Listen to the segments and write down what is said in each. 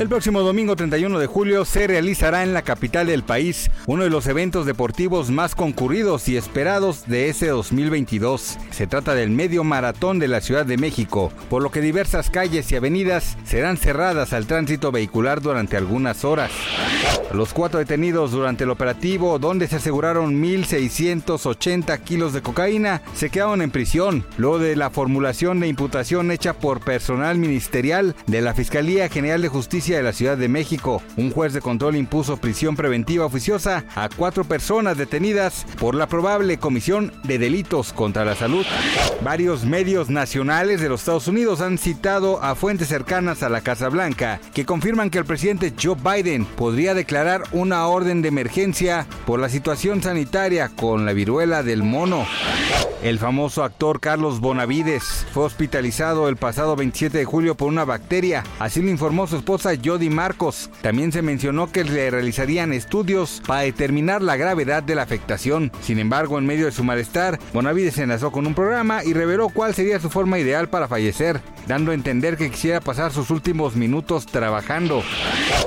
El próximo domingo 31 de julio se realizará en la capital del país uno de los eventos deportivos más concurridos y esperados de ese 2022. Se trata del medio maratón de la Ciudad de México, por lo que diversas calles y avenidas serán cerradas al tránsito vehicular durante algunas horas. Los cuatro detenidos durante el operativo, donde se aseguraron 1.680 kilos de cocaína, se quedaron en prisión, luego de la formulación de imputación hecha por personal ministerial de la Fiscalía General de Justicia de la Ciudad de México. Un juez de control impuso prisión preventiva oficiosa a cuatro personas detenidas por la probable comisión de delitos contra la salud. Varios medios nacionales de los Estados Unidos han citado a fuentes cercanas a la Casa Blanca que confirman que el presidente Joe Biden podría declarar una orden de emergencia por la situación sanitaria con la viruela del mono. El famoso actor Carlos Bonavides fue hospitalizado el pasado 27 de julio por una bacteria, así lo informó su esposa Jody Marcos. También se mencionó que le realizarían estudios para determinar la gravedad de la afectación. Sin embargo, en medio de su malestar, Bonavides se enlazó con un programa y reveló cuál sería su forma ideal para fallecer, dando a entender que quisiera pasar sus últimos minutos trabajando.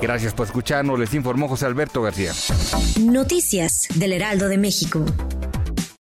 Gracias por escucharnos, les informó José Alberto García. Noticias del Heraldo de México.